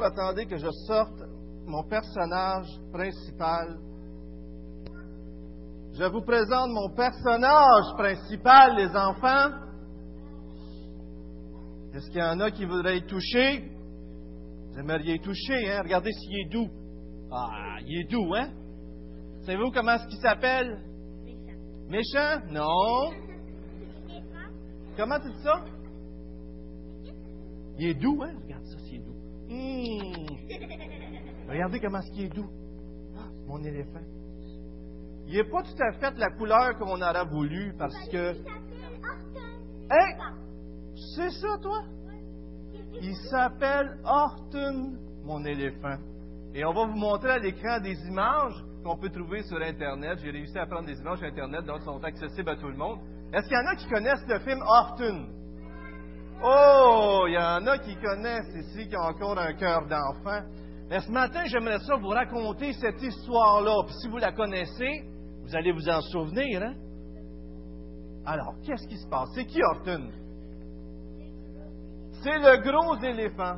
attendez que je sorte mon personnage principal. Je vous présente mon personnage principal, les enfants. Est-ce qu'il y en a qui voudraient y toucher? Vous aimeriez y toucher, hein? Regardez s'il est doux. Ah, il est doux, hein? Savez-vous comment est-ce qu'il s'appelle? Méchant. Méchant? Non. Comment tu dis ça? Il est doux, hein? Regarde Hum. Regardez comment est-ce qu'il est doux. Ah, mon éléphant. Il n'est pas tout à fait la couleur qu'on aurait voulu parce que. Hein? C'est ça, toi? Il s'appelle Horton, mon éléphant. Et on va vous montrer à l'écran des images qu'on peut trouver sur Internet. J'ai réussi à prendre des images sur Internet, donc sont accessibles à tout le monde. Est-ce qu'il y en a qui connaissent le film Horton? Oh, il y en a qui connaissent ici, qui ont encore un cœur d'enfant. Mais ce matin, j'aimerais ça vous raconter cette histoire-là. Puis si vous la connaissez, vous allez vous en souvenir, hein? Alors, qu'est-ce qui se passe? C'est qui Horton? C'est le gros éléphant.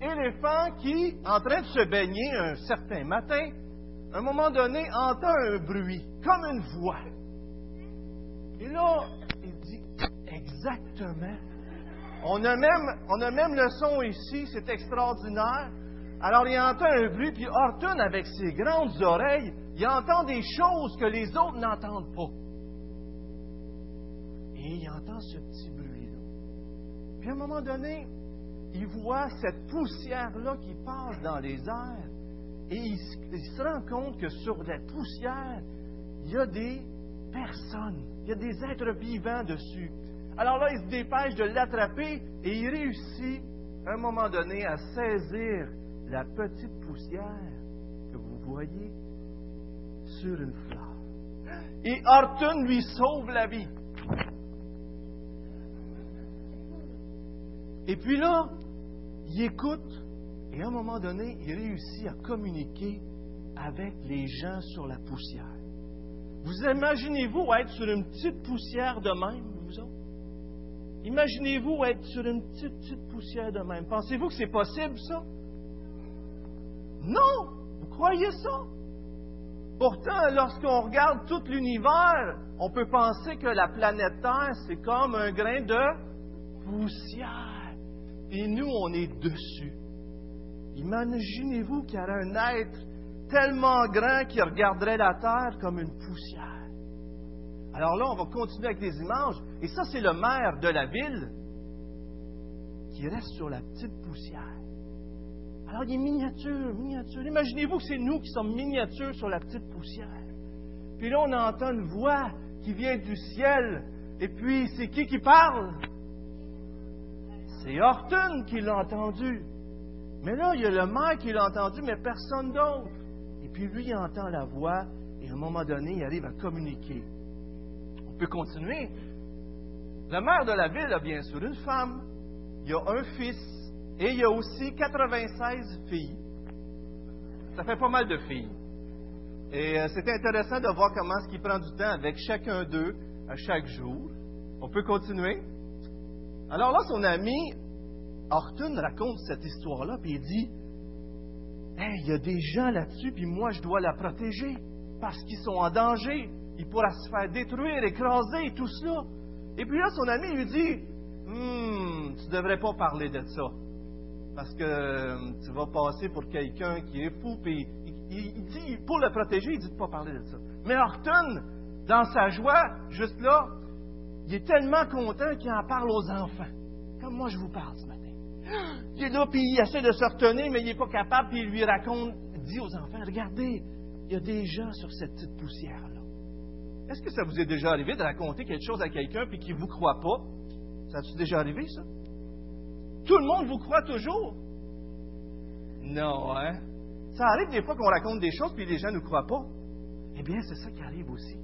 Éléphant qui, en train de se baigner un certain matin, à un moment donné, entend un bruit, comme une voix. Et là, il dit exactement. On a même, on a même le son ici, c'est extraordinaire. Alors il entend un bruit, puis Horton, avec ses grandes oreilles, il entend des choses que les autres n'entendent pas. Et il entend ce petit bruit-là. Puis à un moment donné, il voit cette poussière-là qui passe dans les airs, et il, se rend compte que sur la poussière, il y a des personnes, il y a des êtres vivants dessus. Alors là, il se dépêche de l'attraper et il réussit, à un moment donné, à saisir la petite poussière que vous voyez sur une fleur. Et Horton lui sauve la vie. Et puis là, il écoute et à un moment donné, il réussit à communiquer avec les gens sur la poussière. Vous imaginez-vous être sur une petite poussière de même? Imaginez-vous être sur une petite, petite poussière de même. Pensez-vous que c'est possible, ça? Non! Vous croyez ça? Pourtant, lorsqu'on regarde tout l'univers, on peut penser que la planète Terre, c'est comme un grain de poussière. Et nous, on est dessus. Imaginez-vous qu'il y aurait un être tellement grand qui regarderait la terre comme une poussière. Alors là, on va continuer avec les images. Et ça, c'est le maire de la ville qui reste sur la petite poussière. Alors, il est miniature, miniature. Imaginez-vous que c'est nous qui sommes miniatures sur la petite poussière. Puis là, on entend une voix qui vient du ciel. Et puis, c'est qui qui parle? C'est Horton qui l'a entendu. Mais là, il y a le maire qui l'a entendu, mais personne d'autre. Et puis lui, il entend la voix, et à un moment donné, il arrive à communiquer. On peut continuer. Le maire de la ville a bien sûr une femme, il a un fils, et il y a aussi 96 filles. Ça fait pas mal de filles. Et euh, c'est intéressant de voir comment est-ce qu'il prend du temps avec chacun d'eux à chaque jour. On peut continuer. Alors là, son ami Horton raconte cette histoire-là, puis il dit Hey, il y a des gens là-dessus, puis moi, je dois la protéger, parce qu'ils sont en danger. Il pourra se faire détruire, écraser, tout cela. Et puis là, son ami lui dit Hum, tu ne devrais pas parler de ça, parce que hum, tu vas passer pour quelqu'un qui est fou, puis il, dit, pour le protéger, il dit de pas parler de ça. Mais Horton, dans sa joie, juste là, il est tellement content qu'il en parle aux enfants, comme moi je vous parle ce matin. Il est là, puis il essaie de se retenir, mais il n'est pas capable, puis il lui raconte, dit aux enfants, regardez, il y a des gens sur cette petite poussière-là. Est-ce que ça vous est déjà arrivé de raconter quelque chose à quelqu'un, puis qu'il ne vous croit pas? Ça a-tu déjà arrivé, ça? Tout le monde vous croit toujours? Non, hein? Ça arrive des fois qu'on raconte des choses, puis les gens ne nous croient pas. Eh bien, c'est ça qui arrive aussi.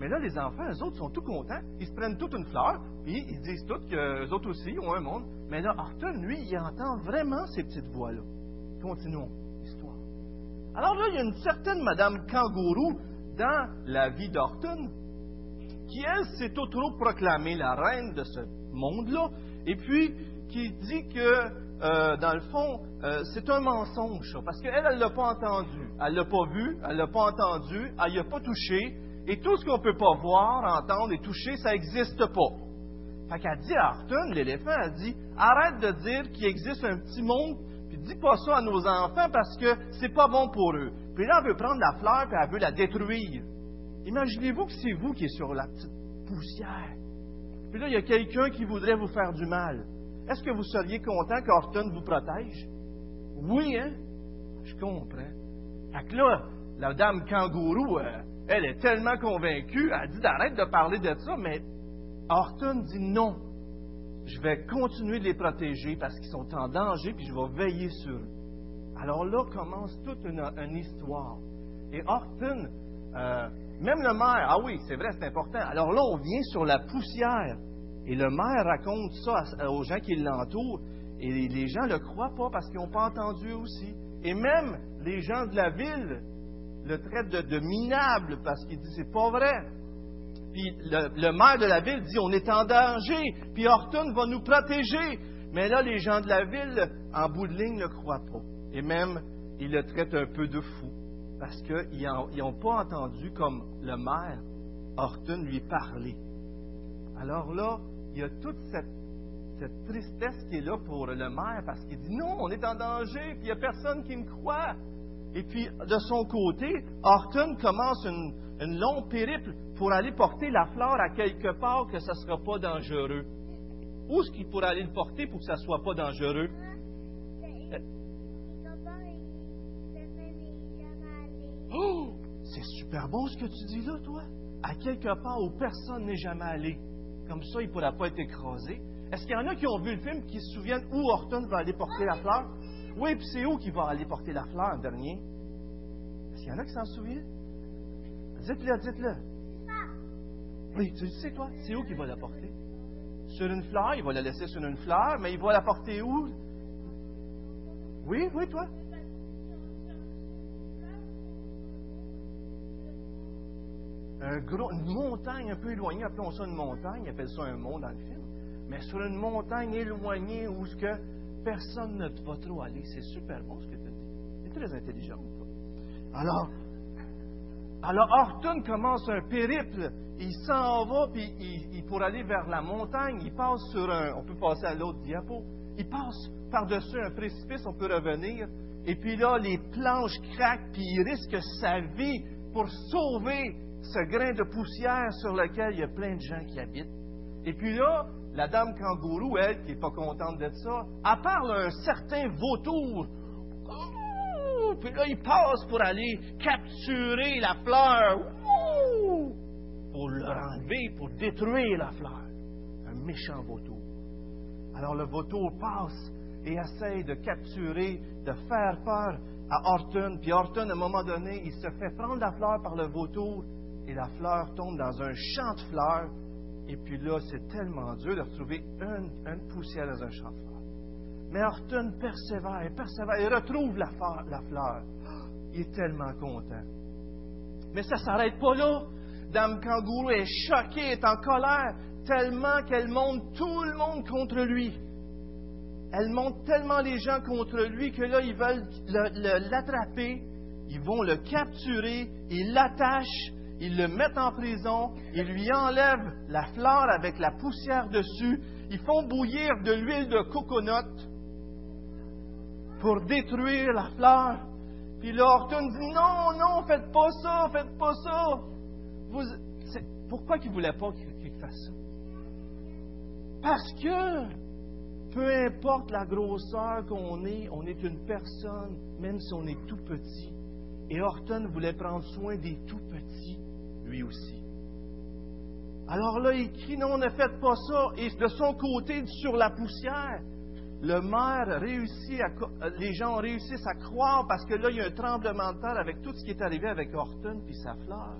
Mais là, les enfants, eux autres, sont tout contents. Ils se prennent toute une fleur, puis ils disent tous qu'eux autres aussi ont un monde. Mais là, Horton, lui, il entend vraiment ces petites voix-là. Continuons l'histoire. Alors là, il y a une certaine Madame Kangourou dans la vie d'Horton, qui, elle, s'est trop proclamée la reine de ce monde-là, et puis qui dit que euh, dans le fond, euh, c'est un mensonge, parce qu'elle, elle ne l'a pas entendu. Elle ne l'a pas vu, elle ne l'a pas entendu, elle n'y a pas touché. Et tout ce qu'on ne peut pas voir, entendre et toucher, ça n'existe pas. Fait qu'elle dit à Horton, l'éléphant, elle dit Arrête de dire qu'il existe un petit monde, puis dis pas ça à nos enfants parce que c'est pas bon pour eux. Puis là, elle veut prendre la fleur, puis elle veut la détruire. Imaginez-vous que c'est vous qui êtes sur la petite poussière. Puis là, il y a quelqu'un qui voudrait vous faire du mal. Est-ce que vous seriez content qu'Horton vous protège? Oui, hein? Je comprends. Fait que là, la dame kangourou, euh, elle est tellement convaincue, elle dit d'arrêter de parler de ça, mais Horton dit non. Je vais continuer de les protéger parce qu'ils sont en danger, puis je vais veiller sur eux. Alors là commence toute une, histoire. Et Horton, euh, même le maire, ah oui, c'est vrai, c'est important. Alors là, on vient sur la poussière. Et le maire raconte ça aux gens qui l'entourent. Et les gens ne le croient pas parce qu'ils n'ont pas entendu aussi. Et même les gens de la ville le traitent de, minable parce qu'ils disent c'est pas vrai. Le, maire de la ville dit on est en danger, puis Horton va nous protéger. Mais là, les gens de la ville, en bout de ligne, ne le croient pas. Et même, ils le traitent un peu de fou parce qu'ils n'ont pas entendu comme le maire Horton lui parler. Alors là, il y a toute cette, tristesse qui est là pour le maire parce qu'il dit non, on est en danger, puis il n'y a personne qui me croit. Et puis, de son côté, Horton commence une, une longue périple pour aller porter la fleur à quelque part que ça ne sera pas dangereux. Où est-ce qu'il pourrait aller le porter pour que ça ne soit pas dangereux? Oh! C'est super bon ce que tu dis là, toi. À quelque part où personne n'est jamais allé. Comme ça, il ne pourra pas être écrasé. Est-ce qu'il y en a qui ont vu le film qui se souviennent où Horton va aller porter la fleur? Oui, puis c'est où qu'il va aller porter la fleur en dernier? Est-ce qu'il y en a qui s'en souviennent? Dites-le, dites-le. Oui, tu le sais, toi? C'est où qu'il va la porter? Sur une fleur, il va la laisser sur une fleur, mais il va la porter où? Oui, oui, toi? un gros, une montagne un peu éloignée, appelons ça une montagne, ils appellent ça un mont dans le film, mais sur une montagne éloignée où ce que personne ne va trop aller. C'est super bon ce que tu dit. C'est très intelligent. Alors, alors Horton commence un périple. Il s'en va, puis il, pour aller vers la montagne, il passe sur un. On peut passer à l'autre diapo. Il passe par-dessus un précipice, on peut revenir. Et puis là, les planches craquent, puis il risque sa vie pour sauver ce grain de poussière sur lequel il y a plein de gens qui habitent. Et puis là, la dame kangourou, elle, qui n'est pas contente de ça, elle à un certain vautour. Puis là, il passe pour aller capturer la fleur. pour l'enlever, pour détruire la fleur. Un méchant vautour. Alors le vautour passe et essaye de capturer, de faire peur à Horton. Puis Horton, à un moment donné, il se fait prendre la fleur par le vautour et la fleur tombe dans un champ de fleurs. Et puis là, c'est tellement dur de retrouver une, poussière dans un champ de fleurs. Mais Horton persévère, persévère, il retrouve la, la fleur. Il est tellement content. Mais ça ne s'arrête pas là. Dame Kangourou est choquée, est en colère, tellement qu'elle monte tout le monde contre lui. Elle monte tellement les gens contre lui que là, ils veulent l'attraper, ils vont le capturer, ils l'attachent, ils le mettent en prison, ils lui enlèvent la fleur avec la poussière dessus, ils font bouillir de l'huile de coconut pour détruire la fleur. Puis Horton dit non, non, faites pas ça, faites pas ça. Pourquoi qu'il ne voulait pas qu'il fasse ça? Parce que peu importe la grosseur qu'on est, on est une personne, même si on est tout petit. Et Horton voulait prendre soin des tout petits lui aussi. Alors là, il crie, non, ne faites pas ça. Et de son côté, sur la poussière, le maire réussit à, les gens réussissent à croire parce que là, il y a un tremblement de terre avec tout ce qui est arrivé avec Horton puis sa fleur.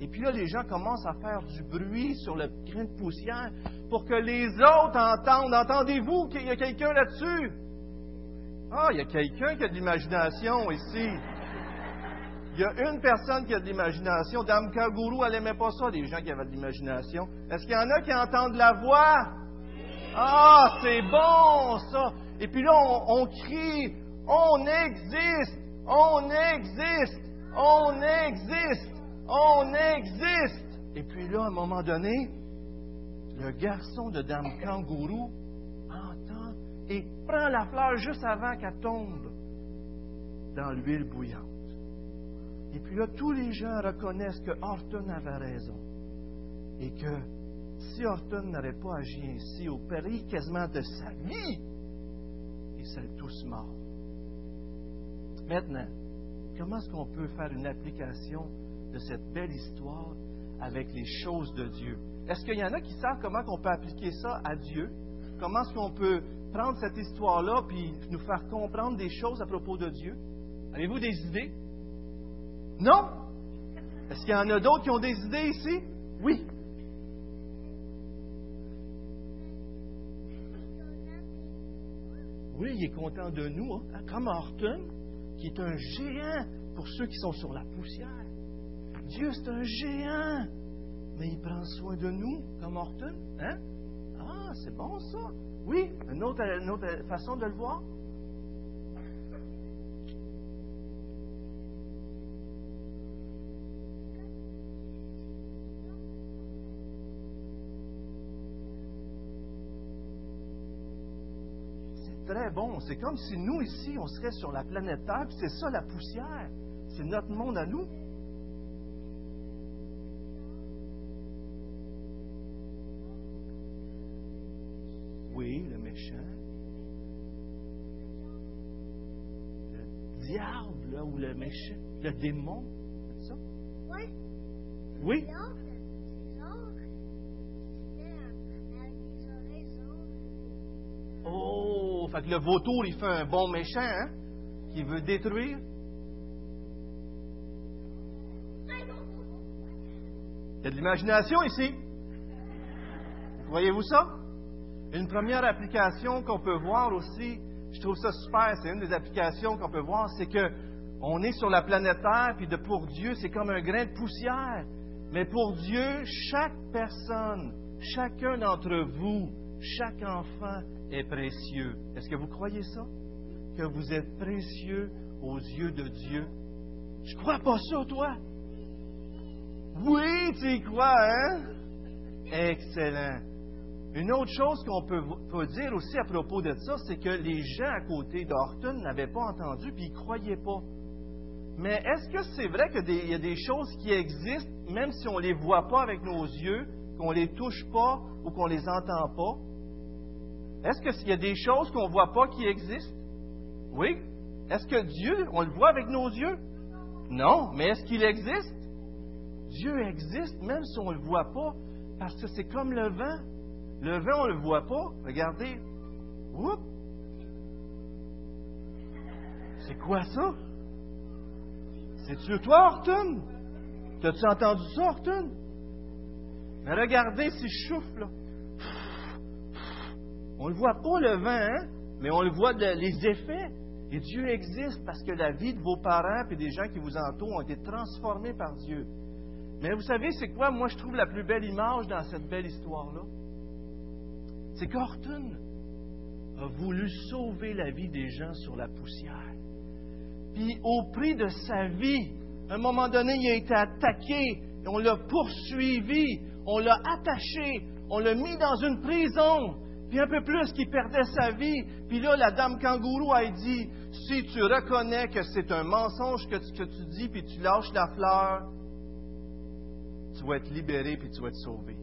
Et puis là, les gens commencent à faire du bruit sur le grain de poussière pour que les autres entendent. Entendez-vous qu'il y a quelqu'un là-dessus? Ah, il y a quelqu'un qui a de l'imagination ici. Il y a une personne qui a de l'imagination. Dame Kaguru, elle n'aimait pas ça, les gens qui avaient de l'imagination. Est-ce qu'il y en a qui entendent la voix? Ah, c'est bon, ça! Et puis là, on, crie, on existe, on existe, on existe, on existe. Et puis là, à un moment donné, le garçon de Dame Kangourou entend et prend la fleur juste avant qu'elle tombe dans l'huile bouillante. Et puis là, tous les gens reconnaissent que Horton avait raison. Et que si Horton n'avait pas agi ainsi, au péril quasiment de sa vie, ils seraient tous morts. Maintenant, comment est-ce qu'on peut faire une application de cette belle histoire avec les choses de Dieu? Est-ce qu'il y en a qui savent comment on peut appliquer ça à Dieu? Comment est-ce qu'on peut prendre cette histoire-là puis nous faire comprendre des choses à propos de Dieu? Avez-vous des idées? Non? Est-ce qu'il y en a d'autres qui ont des idées ici? Oui. Oui, il est content de nous, hein? comme Horton, qui est un géant pour ceux qui sont sur la poussière. Dieu, c'est un géant, mais il prend soin de nous, comme Horton. Hein? Ah, c'est bon ça. Oui, une autre façon de le voir. Très bon. C'est comme si nous, ici, on serait sur la planète Terre, puis c'est ça la poussière. C'est notre monde à nous. Oui, le méchant. Le diable, là, ou le méchant. Le démon. C'est ça? Oui. Oui. Fait que le vautour, il fait un bon méchant, hein? Qui veut détruire. Il y a de l'imagination ici. Voyez-vous ça? Une première application qu'on peut voir aussi, je trouve ça super, c'est une des applications qu'on peut voir, c'est que on est sur la planète Terre, puis de pour Dieu, c'est comme un grain de poussière. Mais pour Dieu, chaque personne, chacun d'entre vous, chaque enfant est précieux. Est-ce que vous croyez ça? Que vous êtes précieux aux yeux de Dieu? Je crois pas ça, toi. Oui, tu y crois, hein? Excellent. Une autre chose qu'on peut, dire aussi à propos de ça, c'est que les gens à côté d'Orton n'avaient pas entendu puis ils ne croyaient pas. Mais est-ce que c'est vrai qu'il y a des choses qui existent, même si on ne les voit pas avec nos yeux, qu'on ne les touche pas ou qu'on ne les entend pas? Est-ce qu'il y a des choses qu'on ne voit pas qui existent? Oui. Est-ce que Dieu, on le voit avec nos yeux? Non. Mais est-ce qu'il existe? Dieu existe même si on ne le voit pas, parce que c'est comme le vent. Le vent, on ne le voit pas. Regardez. Oups! C'est quoi ça? C'est-tu toi, Horton? T'as-tu entendu ça, Horton? Mais regardez si je souffle, là. On ne voit pas le vent, hein? mais on le voit les effets. Et Dieu existe parce que la vie de vos parents et des gens qui vous entourent ont été transformés par Dieu. Mais vous savez, c'est quoi, moi, je trouve la plus belle image dans cette belle histoire-là? C'est qu'Horton a voulu sauver la vie des gens sur la poussière. Puis, au prix de sa vie, à un moment donné, il a été attaqué, on l'a poursuivi, on l'a attaché, on l'a mis dans une prison, puis un peu plus qu'il perdait sa vie. Puis là, la dame kangourou a dit, si tu reconnais que c'est un mensonge que tu, que tu dis, puis tu lâches la fleur, tu vas être libéré, puis tu vas être sauvé.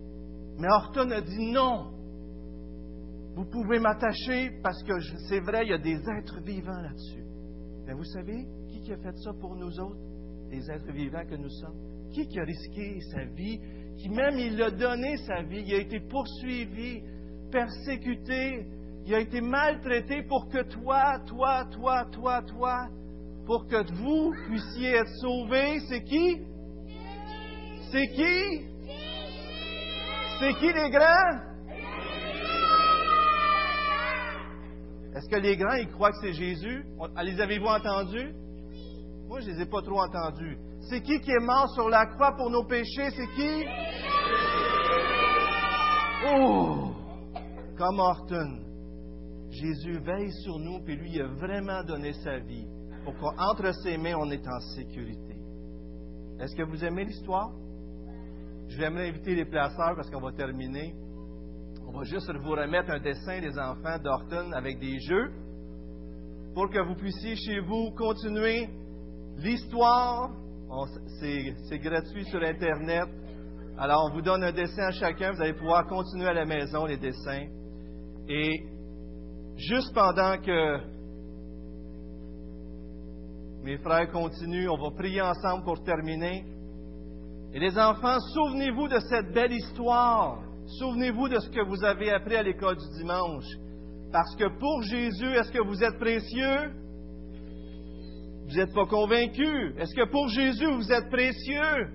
Mais Horton a dit non. Vous pouvez m'attacher parce que c'est vrai, il y a des êtres vivants là-dessus. Mais vous savez, qui, qui a fait ça pour nous autres, les êtres vivants que nous sommes? Qui, qui a risqué sa vie, qui même il a donné sa vie, il a été poursuivi, persécuté, il a été maltraité pour que toi, toi, toi, toi, toi, pour que vous puissiez être sauvés. C'est qui? C'est qui? C'est qui les grands? Est-ce que les grands, ils croient que c'est Jésus? Les avez-vous entendus? Moi, je ne les ai pas trop entendus. C'est qui qui est mort sur la croix pour nos péchés? C'est qui? Oh! Comme Horton. Jésus veille sur nous, puis lui, a vraiment donné sa vie pour qu'entre ses mains, on est en sécurité. Est-ce que vous aimez l'histoire? Je vais inviter les placeurs parce qu'on va terminer. On va juste vous remettre un dessin des enfants d'Orton avec des jeux pour que vous puissiez chez vous continuer l'histoire. C'est gratuit sur Internet. Alors, on vous donne un dessin à chacun. Vous allez pouvoir continuer à la maison les dessins. Et juste pendant que mes frères continuent, on va prier ensemble pour terminer. Et les enfants, souvenez-vous de cette belle histoire. Souvenez-vous de ce que vous avez appris à l'école du dimanche. Parce que pour Jésus, est-ce que vous êtes précieux? Vous n'êtes pas convaincu. Est-ce que pour Jésus, vous êtes précieux?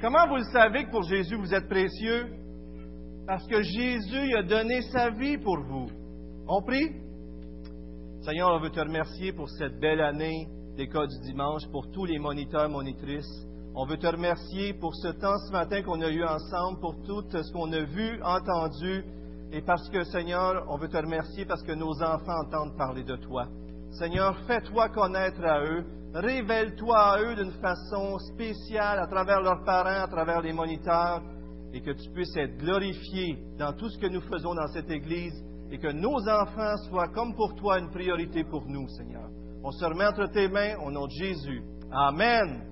Comment vous le savez que pour Jésus, vous êtes précieux? Parce que Jésus a donné sa vie pour vous. On prie? Seigneur, on veut te remercier pour cette belle année d'école du dimanche, pour tous les moniteurs, monitrices. On veut te remercier pour ce temps ce matin qu'on a eu ensemble, pour tout ce qu'on a vu, entendu, et parce que, Seigneur, on veut te remercier parce que nos enfants entendent parler de toi. Seigneur, fais-toi connaître à eux, révèle-toi à eux d'une façon spéciale à travers leurs parents, à travers les moniteurs, et que tu puisses être glorifié dans tout ce que nous faisons dans cette Église, et que nos enfants soient comme pour toi une priorité pour nous, Seigneur. On se remet entre tes mains au nom de Jésus. Amen.